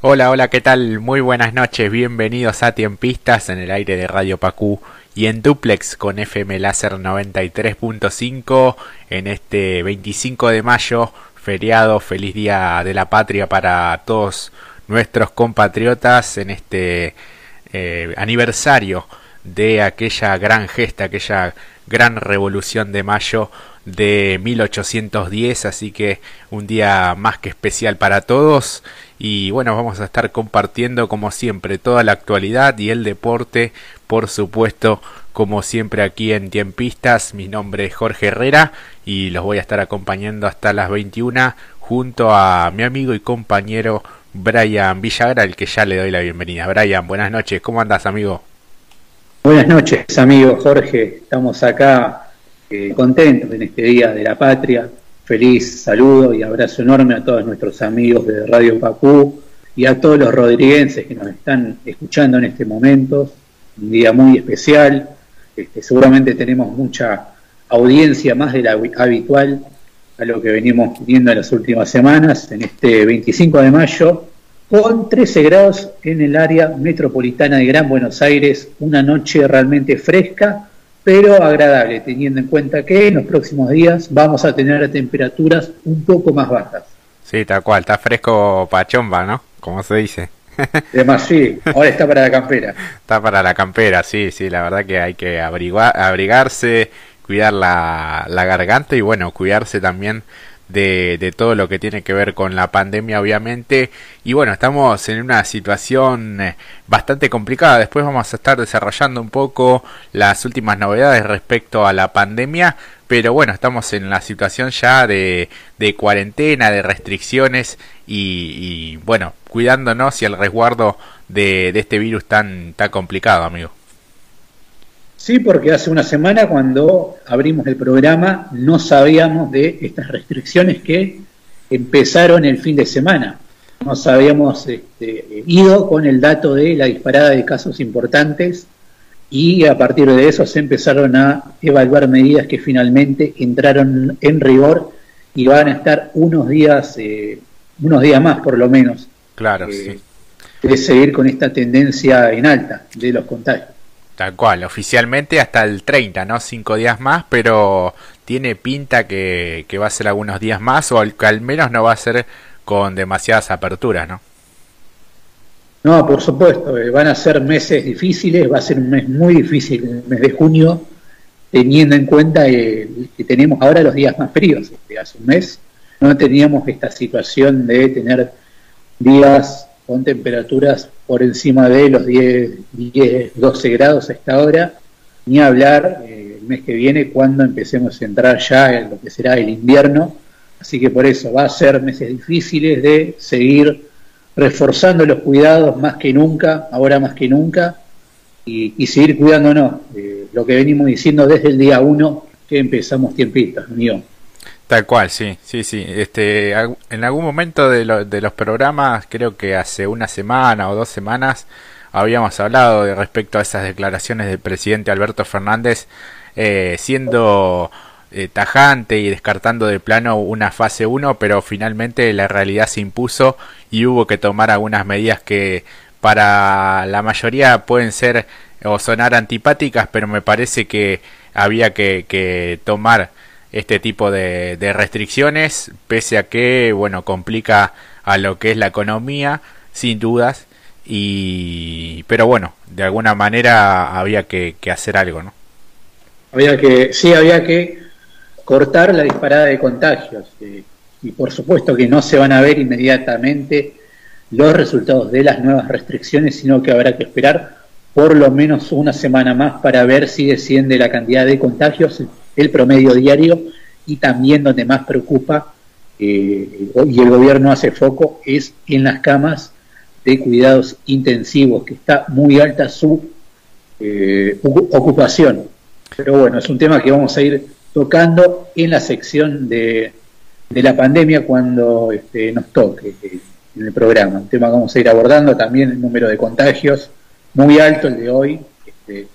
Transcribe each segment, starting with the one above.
Hola, hola, ¿qué tal? Muy buenas noches, bienvenidos a Tiempistas en el aire de Radio Pacú y en duplex con FM Láser 93.5 en este 25 de mayo, feriado, feliz día de la patria para todos nuestros compatriotas en este eh, aniversario de aquella gran gesta, aquella gran revolución de mayo de 1810, así que un día más que especial para todos y bueno, vamos a estar compartiendo como siempre toda la actualidad y el deporte, por supuesto, como siempre aquí en Tiempistas. Mi nombre es Jorge Herrera y los voy a estar acompañando hasta las 21 junto a mi amigo y compañero Brian Villagra, al que ya le doy la bienvenida. Brian, buenas noches, ¿cómo andas amigo? Buenas noches amigo Jorge, estamos acá eh, contentos en este Día de la Patria, feliz saludo y abrazo enorme a todos nuestros amigos de Radio Pacú y a todos los rodriguenses que nos están escuchando en este momento. Un día muy especial. Este, seguramente tenemos mucha audiencia más de la habitual a lo que venimos viendo en las últimas semanas, en este 25 de mayo, con 13 grados en el área metropolitana de Gran Buenos Aires, una noche realmente fresca pero agradable, teniendo en cuenta que en los próximos días vamos a tener temperaturas un poco más bajas. Sí, tal cual, está fresco pachomba, ¿no? Como se dice. Además, sí, ahora está para la campera. Está para la campera, sí, sí, la verdad que hay que abrigarse, cuidar la, la garganta y bueno, cuidarse también de, de, todo lo que tiene que ver con la pandemia, obviamente. Y bueno, estamos en una situación eh, bastante complicada. Después vamos a estar desarrollando un poco las últimas novedades respecto a la pandemia. Pero bueno, estamos en la situación ya de, de cuarentena, de restricciones y, y, bueno, cuidándonos y el resguardo de, de este virus tan, tan complicado, amigo. Sí, porque hace una semana cuando abrimos el programa no sabíamos de estas restricciones que empezaron el fin de semana. Nos habíamos este, ido con el dato de la disparada de casos importantes y a partir de eso se empezaron a evaluar medidas que finalmente entraron en rigor y van a estar unos días, eh, unos días más por lo menos. Claro, eh, De seguir con esta tendencia en alta de los contagios. Tal cual, oficialmente hasta el 30, ¿no? Cinco días más, pero tiene pinta que, va a ser algunos días más o al, al, menos no va a ser con demasiadas aperturas, ¿no? No, por supuesto, eh, van a ser meses difíciles, va a ser un mes muy difícil, el mes de junio, teniendo en cuenta que tenemos ahora los días más fríos. Este, hace un mes no teníamos esta situación de tener días con temperaturas por encima de los 10, 10 12 grados a esta hora, ni hablar eh, el mes que viene cuando empecemos a entrar ya en lo que será el invierno. Así que por eso va a ser meses difíciles de seguir reforzando los cuidados más que nunca, ahora más que nunca, y, seguir cuidándonos, eh, lo que venimos diciendo desde el día 1 que empezamos tiempistas, mío. Tal cual, sí, sí, sí. Este, en algún momento de, de, los programas, creo que hace una semana o dos semanas, habíamos hablado de respecto a esas declaraciones del presidente Alberto Fernández, eh, siendo eh, tajante y descartando de plano una fase 1, pero finalmente la realidad se impuso y hubo que tomar algunas medidas que para la mayoría pueden ser o sonar antipáticas, pero me parece que había que, que tomar este tipo de, restricciones, pese a que, bueno, complica a lo que es la economía, sin dudas, y pero bueno, de alguna manera había que, hacer algo, ¿no? Había que, sí, había que cortar la disparada de contagios, eh, y por supuesto que no se van a ver inmediatamente los resultados de las nuevas restricciones, sino que habrá que esperar por lo menos una semana más para ver si desciende la cantidad de contagios el promedio diario y también donde más preocupa eh, y el gobierno hace foco es en las camas de cuidados intensivos, que está muy alta su eh, ocupación. Pero bueno, es un tema que vamos a ir tocando en la sección de, de la pandemia cuando este, nos toque eh, en el programa. Un tema que vamos a ir abordando también el número de contagios, muy alto el de hoy, este,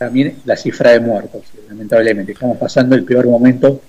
también la cifra de muertos, lamentablemente. Estamos pasando el peor momento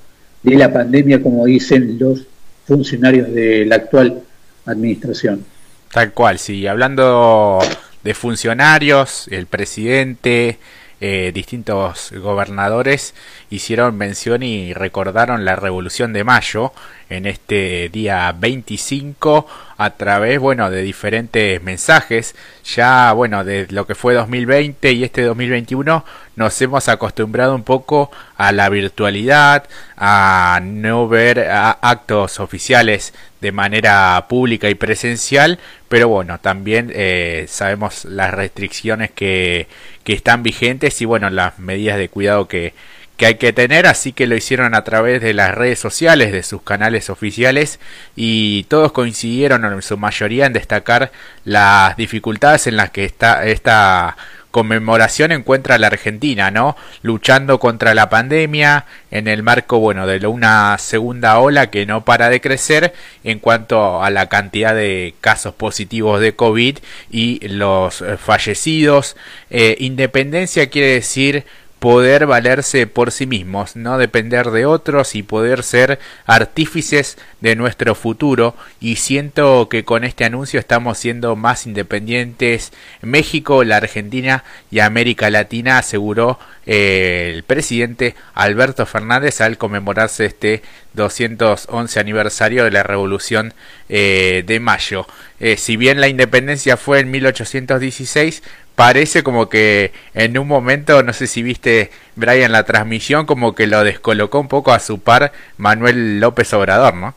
de la pandemia, como dicen los funcionarios de la actual administración. Tal cual, sí. Hablando de funcionarios, el presidente, eh, distintos gobernadores hicieron mención y recordaron la Revolución de Mayo en este día 25 a través, bueno, de diferentes mensajes. Ya, bueno, de lo que fue 2020 y este 2021 nos hemos acostumbrado un poco a la virtualidad, a no ver actos oficiales de manera pública y presencial, pero bueno, también eh, sabemos las restricciones que, que están vigentes y bueno, las medidas de cuidado que, que hay que tener, así que lo hicieron a través de las redes sociales, de sus canales oficiales y todos coincidieron en su mayoría en destacar las dificultades en las que está esta conmemoración encuentra la Argentina, ¿no? Luchando contra la pandemia en el marco, bueno, de una segunda ola que no para de crecer en cuanto a la cantidad de casos positivos de COVID y los fallecidos. Eh, independencia quiere decir poder valerse por sí mismos, no depender de otros y poder ser artífices de nuestro futuro y siento que con este anuncio estamos siendo más independientes. México, la Argentina y América Latina aseguró eh, el presidente Alberto Fernández al conmemorarse este 211 aniversario de la Revolución eh, de Mayo. Eh, si bien la independencia fue en 1816, parece como que en un momento, no sé si viste Brian la transmisión, como que lo descolocó un poco a su par Manuel López Obrador, ¿no?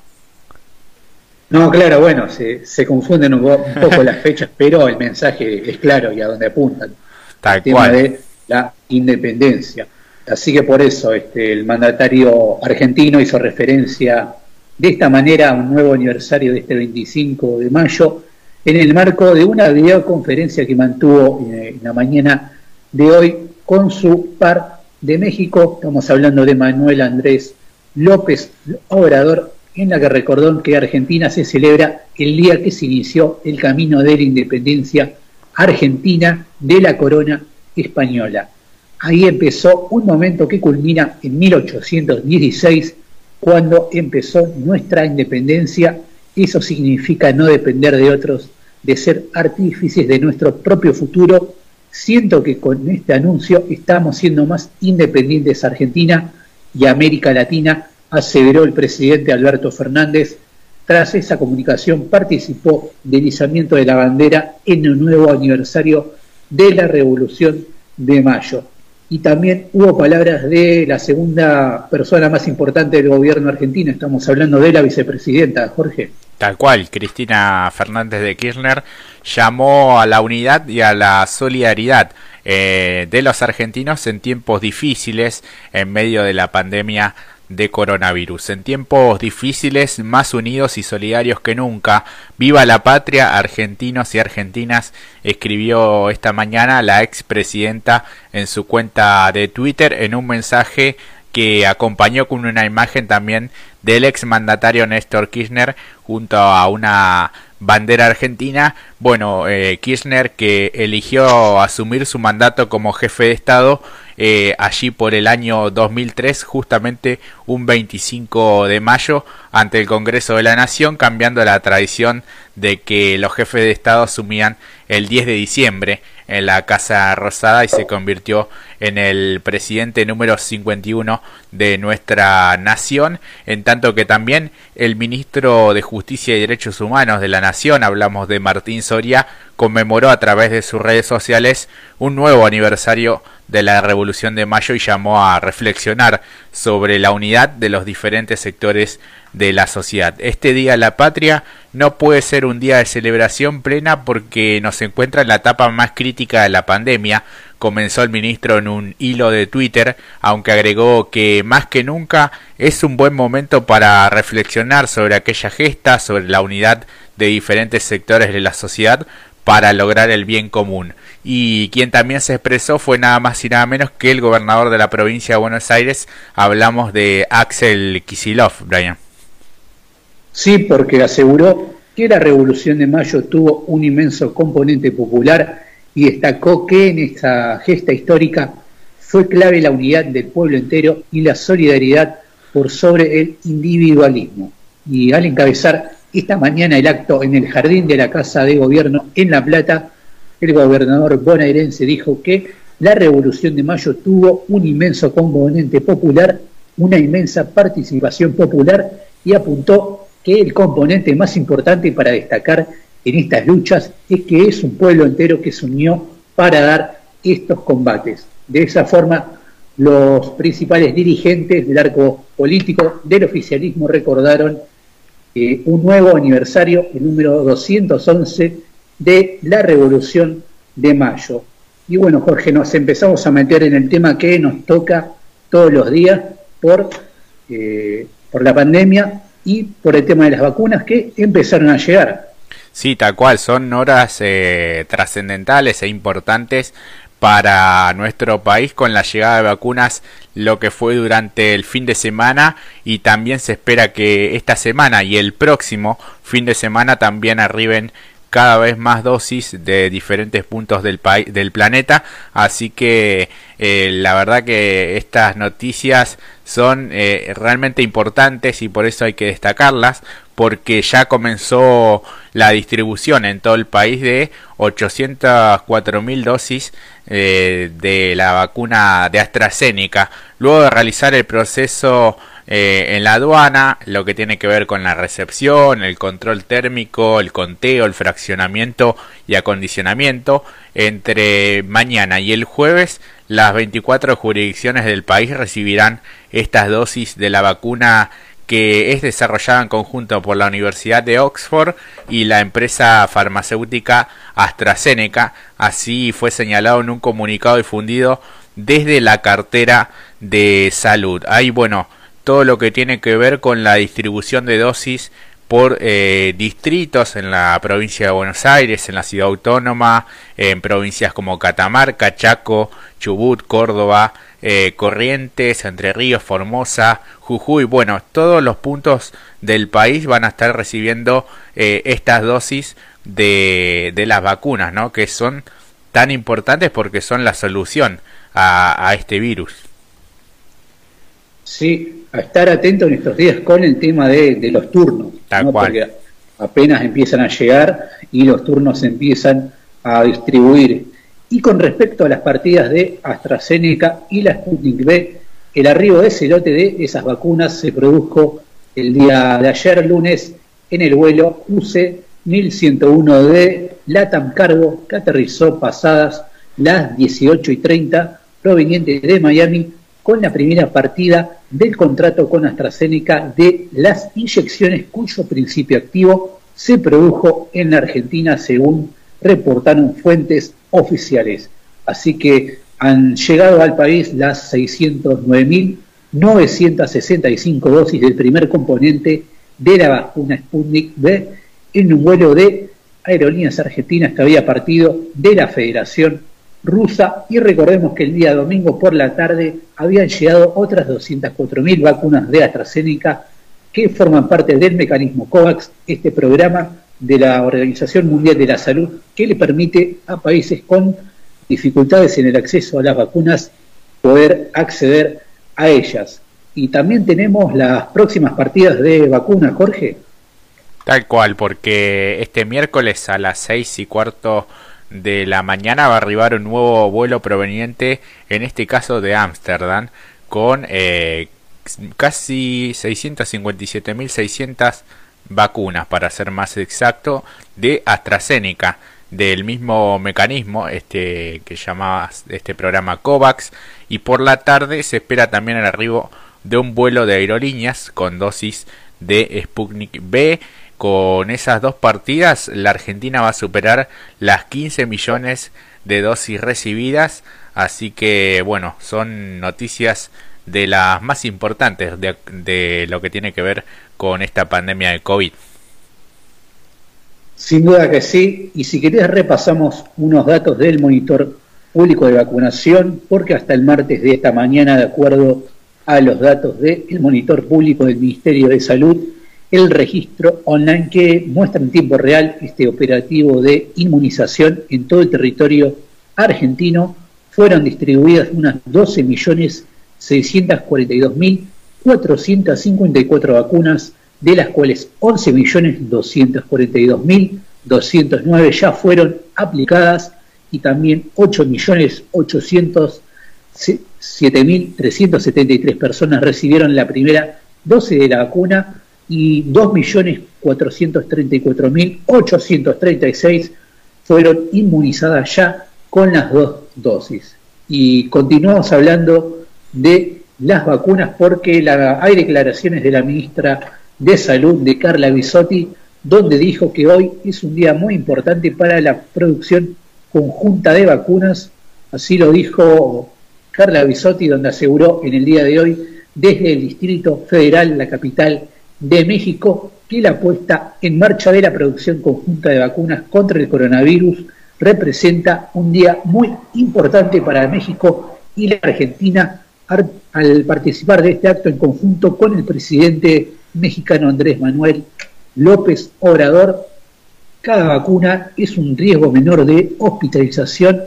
No, claro, bueno, se, se confunden un, poco las fechas, pero el mensaje es claro y a dónde apuntan. Tal el tema de la independencia. Así que por eso este, el mandatario argentino hizo referencia de esta manera a un nuevo aniversario de este 25 de mayo en el marco de una videoconferencia que mantuvo eh, en la mañana de hoy con su par de México. Estamos hablando de Manuel Andrés López Obrador, en la que recordó que Argentina se celebra el día que se inició el camino de la independencia argentina de la corona española. Ahí empezó un momento que culmina en 1816, cuando empezó nuestra independencia. Eso significa no depender de otros de ser artífices de nuestro propio futuro. Siento que con este anuncio estamos siendo más independientes Argentina y América Latina, aseveró el presidente Alberto Fernández. Tras esa comunicación participó del izamiento de la bandera en el nuevo aniversario de la Revolución de Mayo. Y también hubo palabras de la segunda persona más importante del gobierno argentino, estamos hablando de la vicepresidenta, Jorge. Tal cual, Cristina Fernández de Kirchner llamó a la unidad y a la solidaridad eh, de los argentinos en tiempos difíciles en medio de la pandemia de coronavirus. En tiempos difíciles, más unidos y solidarios que nunca. Viva la patria, argentinos y argentinas, escribió esta mañana la expresidenta en su cuenta de Twitter en un mensaje que acompañó con una imagen también del ex mandatario Néstor Kirchner junto a una bandera argentina. Bueno, eh, Kirchner que eligió asumir su mandato como jefe de Estado eh, allí por el año 2003, justamente un 25 de mayo, ante el Congreso de la Nación, cambiando la tradición de que los jefes de Estado asumían el 10 de diciembre en la Casa Rosada y se convirtió en el presidente número 51 de nuestra nación, en tanto que también el ministro de Justicia y Derechos Humanos de la nación, hablamos de Martín Soria, conmemoró a través de sus redes sociales un nuevo aniversario de la Revolución de Mayo y llamó a reflexionar sobre la unidad de los diferentes sectores de la sociedad. Este Día la Patria no puede ser un día de celebración plena porque nos encuentra en la etapa más crítica de la pandemia, comenzó el ministro en un hilo de Twitter, aunque agregó que más que nunca es un buen momento para reflexionar sobre aquella gesta, sobre la unidad de diferentes sectores de la sociedad para lograr el bien común. Y quien también se expresó fue nada más y nada menos que el gobernador de la provincia de Buenos Aires. Hablamos de Axel Kisilov, Brian. Sí, porque aseguró que la Revolución de Mayo tuvo un inmenso componente popular y destacó que en esta gesta histórica fue clave la unidad del pueblo entero y la solidaridad por sobre el individualismo. Y al encabezar esta mañana el acto en el jardín de la Casa de Gobierno en La Plata, el gobernador bonaerense dijo que la Revolución de Mayo tuvo un inmenso componente popular, una inmensa participación popular y apuntó que el componente más importante para destacar en estas luchas es que es un pueblo entero que se unió para dar estos combates. De esa forma, los principales dirigentes del arco político del oficialismo recordaron eh, un nuevo aniversario, el número 211 de la Revolución de Mayo. Y bueno, Jorge, nos empezamos a meter en el tema que nos toca todos los días por, eh, por la pandemia y por el tema de las vacunas que empezaron a llegar. Sí, tal cual, son horas eh, trascendentales e importantes para nuestro país con la llegada de vacunas lo que fue durante el fin de semana y también se espera que esta semana y el próximo fin de semana también arriben cada vez más dosis de diferentes puntos del, país, del planeta. Así que eh, la verdad que estas noticias son eh, realmente importantes y por eso hay que destacarlas porque ya comenzó la distribución en todo el país de 804 mil dosis eh, de la vacuna de AstraZeneca. Luego de realizar el proceso eh, en la aduana, lo que tiene que ver con la recepción, el control térmico, el conteo, el fraccionamiento y acondicionamiento, entre mañana y el jueves las 24 jurisdicciones del país recibirán estas dosis de la vacuna que es desarrollada en conjunto por la Universidad de Oxford y la empresa farmacéutica AstraZeneca. Así fue señalado en un comunicado difundido desde la cartera de salud. Ahí, bueno, todo lo que tiene que ver con la distribución de dosis por eh, distritos en la provincia de Buenos Aires, en la ciudad autónoma, en provincias como Catamarca, Chaco, Chubut, Córdoba, eh, Corrientes, Entre Ríos, Formosa, Jujuy. Bueno, todos los puntos del país van a estar recibiendo eh, estas dosis de, las vacunas, ¿no? Que son tan importantes porque son la solución a este virus. Sí, a estar atento en estos días con el tema de, los turnos, porque apenas empiezan a llegar y los turnos empiezan a distribuir. Y con respecto a las partidas de AstraZeneca y la Sputnik B, el arribo de ese lote de esas vacunas se produjo el día de ayer, lunes, en el vuelo UC 1101 de Latam Cargo, que aterrizó pasadas las 18 y 30, proveniente de Miami, con la primera partida del contrato con AstraZeneca de las inyecciones cuyo principio activo se produjo en la Argentina según reportaron fuentes oficiales. Así que han llegado al país las 609.965 dosis del primer componente de la vacuna Sputnik B en un vuelo de aerolíneas argentinas que había partido de la Federación rusa y recordemos que el día domingo por la tarde habían llegado otras 204.000 vacunas de AstraZeneca que forman parte del mecanismo COVAX, este programa de la Organización Mundial de la Salud que le permite a países con dificultades en el acceso a las vacunas poder acceder a ellas. Y también tenemos las próximas partidas de vacunas, Jorge. Tal cual, porque este miércoles a las seis y cuarto de la mañana va a arribar un nuevo vuelo proveniente, en este caso de Ámsterdam, con eh, casi 657.600 vacunas, para ser más exacto, de AstraZeneca, del mismo mecanismo este que llamaba este programa COVAX, y por la tarde se espera también el arribo de un vuelo de aerolíneas con dosis de Sputnik B con esas dos partidas, la Argentina va a superar las 15 millones de dosis recibidas. Así que, bueno, son noticias de las más importantes de, lo que tiene que ver con esta pandemia de COVID. Sin duda que sí, y si querés repasamos unos datos del monitor público de vacunación, porque hasta el martes de esta mañana, de acuerdo a los datos del monitor público del Ministerio de Salud, el registro online que muestra en tiempo real este operativo de inmunización en todo el territorio argentino. Fueron distribuidas unas 12.642.454 vacunas de las cuales 11.242.209 ya fueron aplicadas y también 8.807.373 personas recibieron la primera dosis de la vacuna y 2.434.836 fueron inmunizadas ya con las dos dosis. Y continuamos hablando de las vacunas porque la, hay declaraciones de la ministra de Salud, de Carla Bisotti, donde dijo que hoy es un día muy importante para la producción conjunta de vacunas. Así lo dijo Carla Bisotti, donde aseguró en el día de hoy desde el Distrito Federal, la capital de México, que la puesta en marcha de la producción conjunta de vacunas contra el coronavirus representa un día muy importante para México y la Argentina al participar de este acto en conjunto con el presidente mexicano Andrés Manuel López Obrador. Cada vacuna es un riesgo menor de hospitalización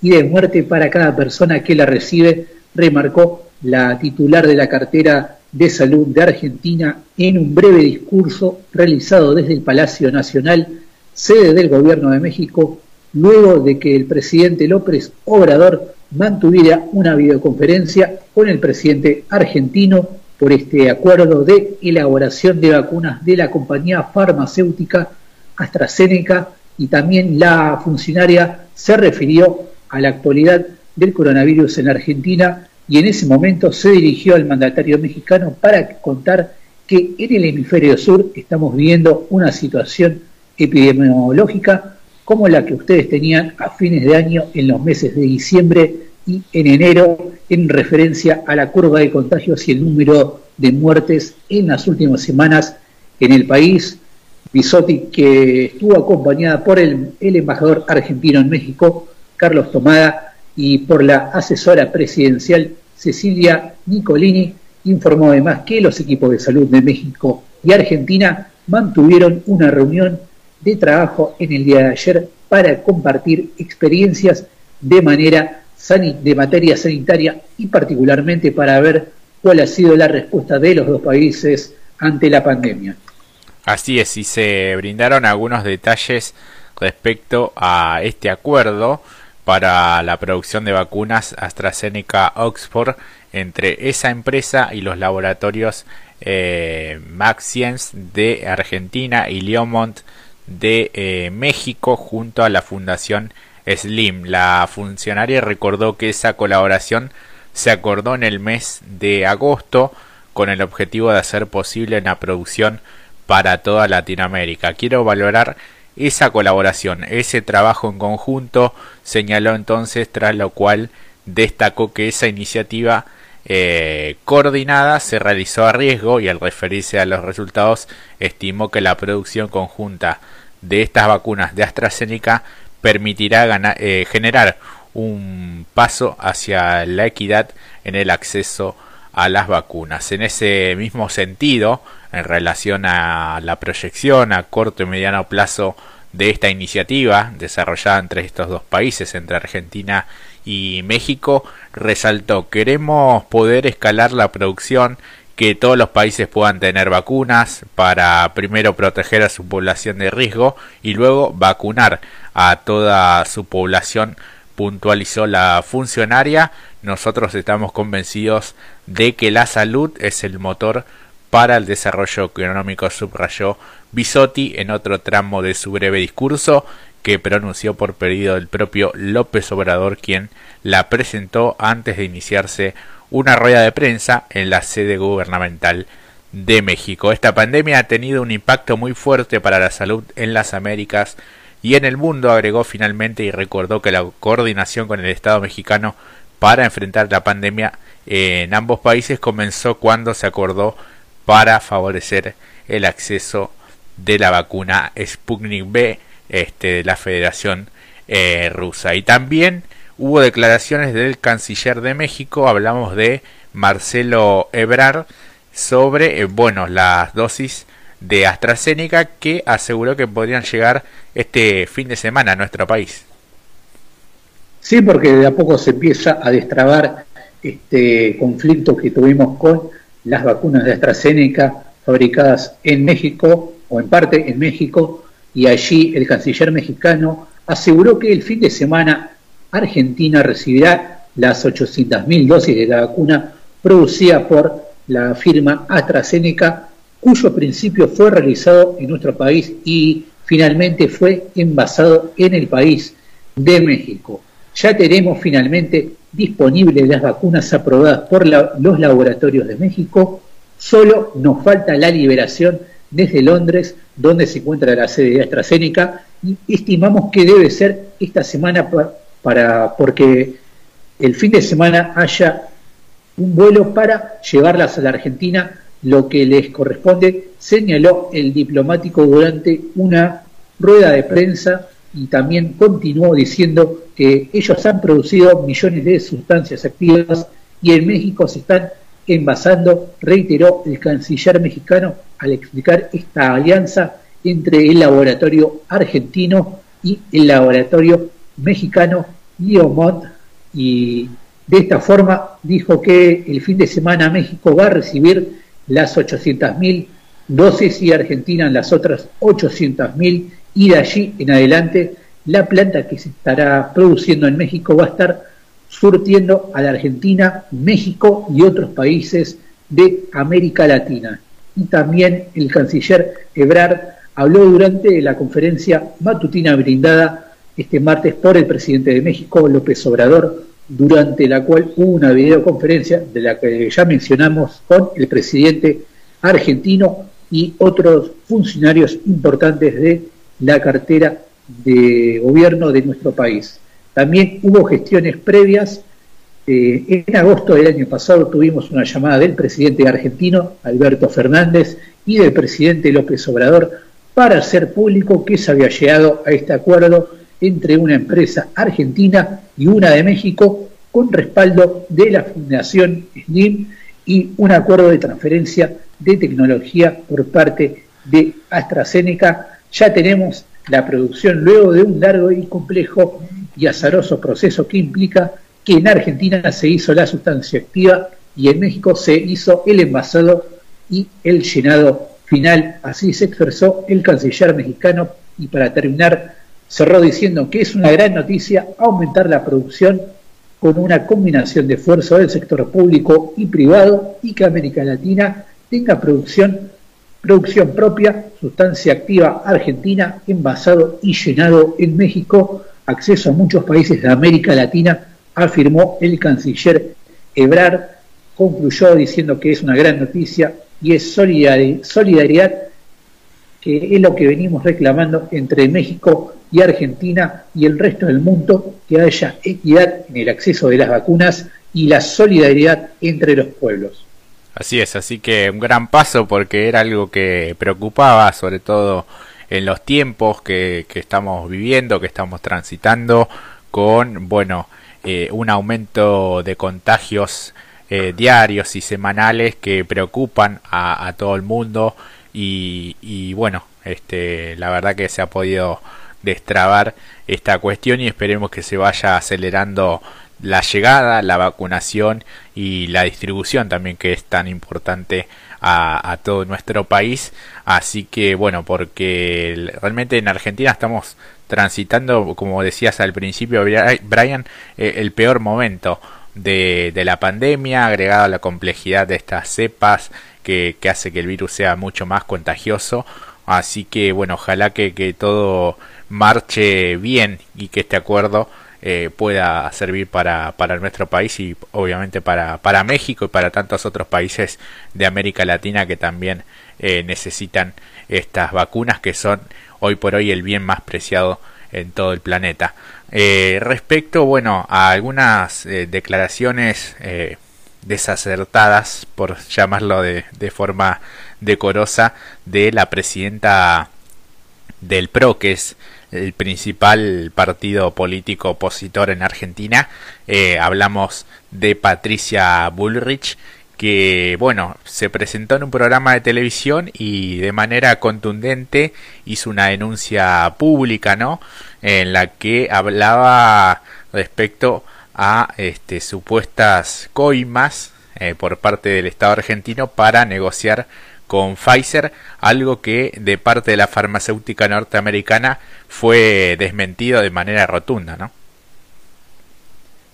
y de muerte para cada persona que la recibe, remarcó la titular de la cartera de Salud de Argentina en un breve discurso realizado desde el Palacio Nacional, sede del Gobierno de México, luego de que el presidente López Obrador mantuviera una videoconferencia con el presidente argentino por este acuerdo de elaboración de vacunas de la compañía farmacéutica AstraZeneca y también la funcionaria se refirió a la actualidad del coronavirus en Argentina y en ese momento se dirigió al mandatario mexicano para contar que en el hemisferio sur estamos viviendo una situación epidemiológica como la que ustedes tenían a fines de año en los meses de diciembre y en enero en referencia a la curva de contagios y el número de muertes en las últimas semanas en el país. Bisotti, que estuvo acompañada por el embajador argentino en México, Carlos Tomada, y por la asesora presidencial Cecilia Nicolini informó además que los equipos de salud de México y Argentina mantuvieron una reunión de trabajo en el día de ayer para compartir experiencias de manera de materia sanitaria y particularmente para ver cuál ha sido la respuesta de los dos países ante la pandemia. Así es, y se brindaron algunos detalles respecto a este acuerdo para la producción de vacunas AstraZeneca Oxford entre esa empresa y los laboratorios eh, de Argentina y Leomont de eh, México junto a la Fundación Slim. La funcionaria recordó que esa colaboración se acordó en el mes de agosto con el objetivo de hacer posible una producción para toda Latinoamérica. Quiero valorar esa colaboración, ese trabajo en conjunto, señaló entonces, tras lo cual destacó que esa iniciativa eh, coordinada se realizó a riesgo y al referirse a los resultados estimó que la producción conjunta de estas vacunas de AstraZeneca permitirá eh, generar un paso hacia la equidad en el acceso a las vacunas. En ese mismo sentido, en relación a la proyección a corto y mediano plazo de esta iniciativa desarrollada entre estos dos países, entre Argentina y México, resaltó queremos poder escalar la producción que todos los países puedan tener vacunas para primero proteger a su población de riesgo y luego vacunar a toda su población puntualizó la funcionaria nosotros estamos convencidos de que la salud es el motor para el desarrollo económico, subrayó Bisotti en otro tramo de su breve discurso que pronunció por pedido del propio López Obrador, quien la presentó antes de iniciarse una rueda de prensa en la sede gubernamental de México. Esta pandemia ha tenido un impacto muy fuerte para la salud en las Américas y en el mundo, agregó finalmente y recordó que la coordinación con el Estado mexicano para enfrentar la pandemia en ambos países comenzó cuando se acordó para favorecer el acceso de la vacuna Sputnik B este, de la Federación eh, Rusa. Y también hubo declaraciones del canciller de México, hablamos de Marcelo Ebrard, sobre eh, bueno, las dosis de AstraZeneca que aseguró que podrían llegar este fin de semana a nuestro país. Sí, porque de a poco se empieza a destrabar este conflicto que tuvimos con las vacunas de AstraZeneca fabricadas en México o en parte en México y allí el canciller mexicano aseguró que el fin de semana Argentina recibirá las 800.000 dosis de la vacuna producida por la firma AstraZeneca, cuyo principio fue realizado en nuestro país y finalmente fue envasado en el país de México. Ya tenemos finalmente disponibles las vacunas aprobadas por los laboratorios de México, solo nos falta la liberación desde Londres, donde se encuentra la sede de AstraZeneca, y estimamos que debe ser esta semana para, porque el fin de semana haya un vuelo para llevarlas a la Argentina, lo que les corresponde, señaló el diplomático durante una rueda de prensa y también continuó diciendo que ellos han producido millones de sustancias activas y en México se están envasando, reiteró el canciller mexicano al explicar esta alianza entre el laboratorio argentino y el laboratorio mexicano Biomont y de esta forma dijo que el fin de semana México va a recibir las 800.000 dosis y Argentina las otras 800.000 y de allí en adelante la planta que se estará produciendo en México va a estar surtiendo a la Argentina, México y otros países de América Latina. Y también el canciller Ebrard habló durante la conferencia matutina brindada este martes por el presidente de México, López Obrador, durante la cual hubo una videoconferencia de la que ya mencionamos con el presidente argentino y otros funcionarios importantes de la cartera de gobierno de nuestro país. También hubo gestiones previas. Eh, en agosto del año pasado tuvimos una llamada del presidente argentino, Alberto Fernández, y del presidente López Obrador para hacer público que se había llegado a este acuerdo entre una empresa argentina y una de México con respaldo de la Fundación SNIM y un acuerdo de transferencia de tecnología por parte de AstraZeneca. Ya tenemos la producción luego de un largo y complejo y azaroso proceso que implica que en Argentina se hizo la sustancia activa y en México se hizo el envasado y el llenado final. Así se expresó el canciller mexicano y para terminar cerró diciendo que es una gran noticia aumentar la producción con una combinación de esfuerzo del sector público y privado y que América Latina tenga producción propia, sustancia activa argentina, envasado y llenado en México, acceso a muchos países de América Latina, afirmó el canciller Ebrard, concluyó diciendo que es una gran noticia y es solidaridad que es lo que venimos reclamando entre México y Argentina y el resto del mundo, que haya equidad en el acceso de las vacunas y la solidaridad entre los pueblos. Así es, así que un gran paso porque era algo que preocupaba, sobre todo en los tiempos que, estamos viviendo, que estamos transitando, con, bueno, eh, un aumento de contagios eh, diarios y semanales que preocupan a, todo el mundo y, y, bueno, este, la verdad que se ha podido destrabar esta cuestión y esperemos que se vaya acelerando la llegada, la vacunación y la distribución también que es tan importante a, todo nuestro país. Así que bueno, porque realmente en Argentina estamos transitando, como decías al principio, Brian, eh, el peor momento de, de, la pandemia, agregado a la complejidad de estas cepas que, que, hace que el virus sea mucho más contagioso. Así que bueno, ojalá que, que todo marche bien y que este acuerdo eh, pueda servir para, para nuestro país y obviamente para, para México y para tantos otros países de América Latina que también eh, necesitan estas vacunas que son hoy por hoy el bien más preciado en todo el planeta. Eh, respecto, bueno, a algunas declaraciones desacertadas, por llamarlo de, de, forma decorosa, de la presidenta del PRO, que es el principal partido político opositor en Argentina. Eh, hablamos de Patricia Bullrich, que bueno, se presentó en un programa de televisión y de manera contundente hizo una denuncia pública, ¿no? En la que hablaba respecto a este, supuestas coimas eh, por parte del Estado argentino para negociar con Pfizer, algo que de parte de la farmacéutica norteamericana fue desmentido de manera rotunda, ¿no?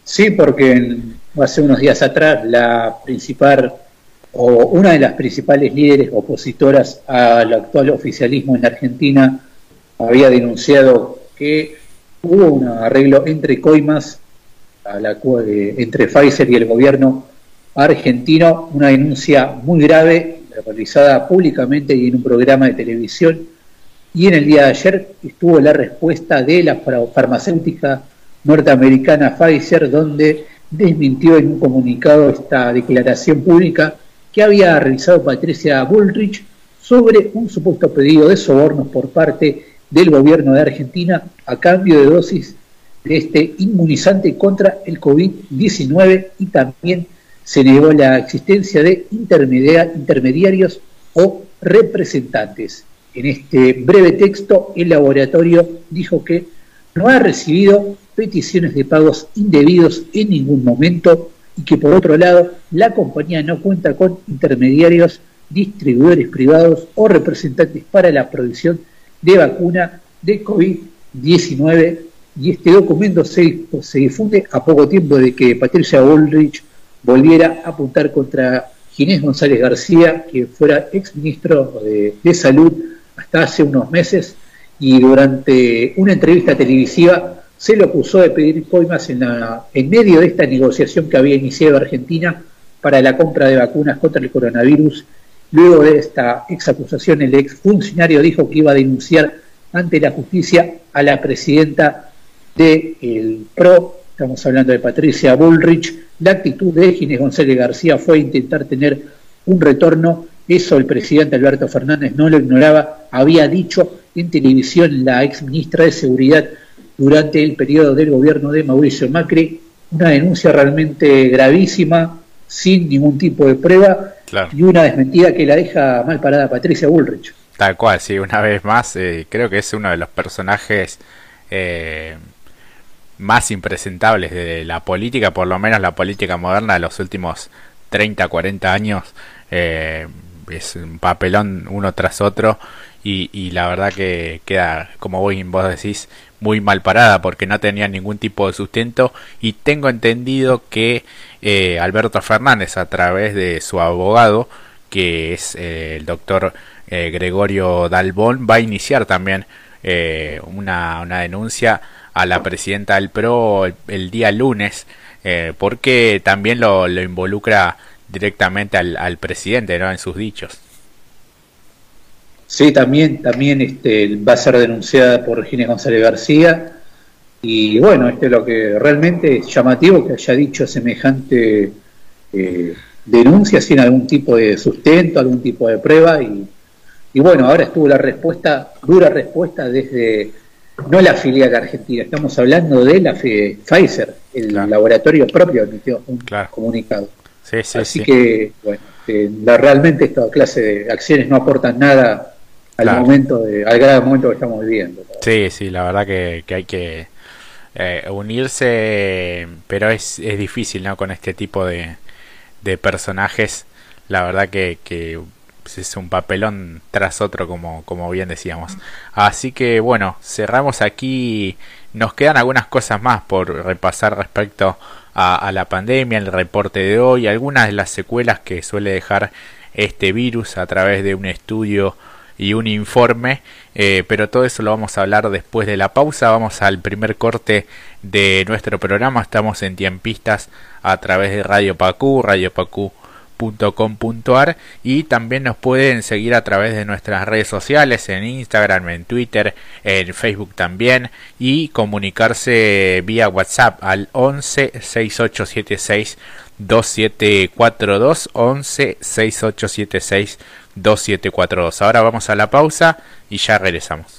Sí, porque hace unos días atrás la principal o una de las principales líderes opositoras al actual oficialismo en Argentina había denunciado que hubo un arreglo entre coimas, a la, eh, entre Pfizer y el gobierno argentino, una denuncia muy grave realizada públicamente y en un programa de televisión. Y en el día de ayer estuvo la respuesta de la farmacéutica norteamericana Pfizer, donde desmintió en un comunicado esta declaración pública que había realizado Patricia Bullrich sobre un supuesto pedido de sobornos por parte del gobierno de Argentina a cambio de dosis de este inmunizante contra el COVID-19 y también se negó la existencia de intermediarios o representantes. En este breve texto, el laboratorio dijo que no ha recibido peticiones de pagos indebidos en ningún momento y que por otro lado la compañía no cuenta con intermediarios, distribuidores privados o representantes para la producción de vacuna de COVID-19 y este documento se, se, difunde a poco tiempo de que Patricia Bullrich volviera a apuntar contra Ginés González García, que fuera exministro de, de Salud hasta hace unos meses y durante una entrevista televisiva se lo acusó de pedir coimas en, la, en medio de esta negociación que había iniciado Argentina para la compra de vacunas contra el coronavirus. Luego de esta exacusación, el ex funcionario dijo que iba a denunciar ante la justicia a la presidenta del PRO, estamos hablando de Patricia Bullrich. La actitud de Ginés González García fue intentar tener un retorno. Eso el presidente Alberto Fernández no lo ignoraba. Había dicho en televisión la ex ministra de Seguridad durante el periodo del gobierno de Mauricio Macri, una denuncia realmente gravísima, sin ningún tipo de prueba, y una desmentida que la deja mal parada Patricia Bullrich. Tal cual, sí, una vez más, eh, creo que es uno de los personajes eh, más impresentables de la política, por lo menos la política moderna de los últimos 30, 40 años. Eh, es un papelón uno tras otro y, la verdad que queda, como vos, vos decís, muy mal parada porque no tenía ningún tipo de sustento y tengo entendido que eh, Alberto Fernández a través de su abogado que es eh, el doctor eh, Gregorio Dalbón va a iniciar también una, una, denuncia a la presidenta del PRO el, día lunes porque también lo, involucra directamente al, al presidente ¿no? en sus dichos. Sí, también, también este, va a ser denunciada por Regina González García. Y bueno, este es lo que realmente es llamativo que haya dicho semejante eh, denuncia sin algún tipo de sustento, algún tipo de prueba. Y, y bueno, ahora estuvo la respuesta, dura respuesta desde no la filial argentina, estamos hablando de la Pfizer, el laboratorio propio emitió un comunicado. Así que, bueno, este, realmente esta clase de acciones no aportan nada al momento de, al grave momento que estamos viviendo. Sí, sí, la verdad que, hay que eh, unirse, pero es, es difícil, ¿no? Con este tipo de, de personajes, la verdad que, que es un papelón tras otro, como, como bien decíamos. Así que bueno, cerramos aquí. Nos quedan algunas cosas más por repasar respecto a, la pandemia, el reporte de hoy, algunas de las secuelas que suele dejar este virus a través de un estudio y un informe, eh, pero todo eso lo vamos a hablar después de la pausa. Vamos al primer corte de nuestro programa. Estamos en Tiempistas a través de Radio Pacú, y también nos pueden seguir a través de nuestras redes sociales en Instagram, en Twitter, en Facebook también y comunicarse vía WhatsApp al 11 6876 2742 11 6876 2742. Ahora vamos a la pausa y ya regresamos.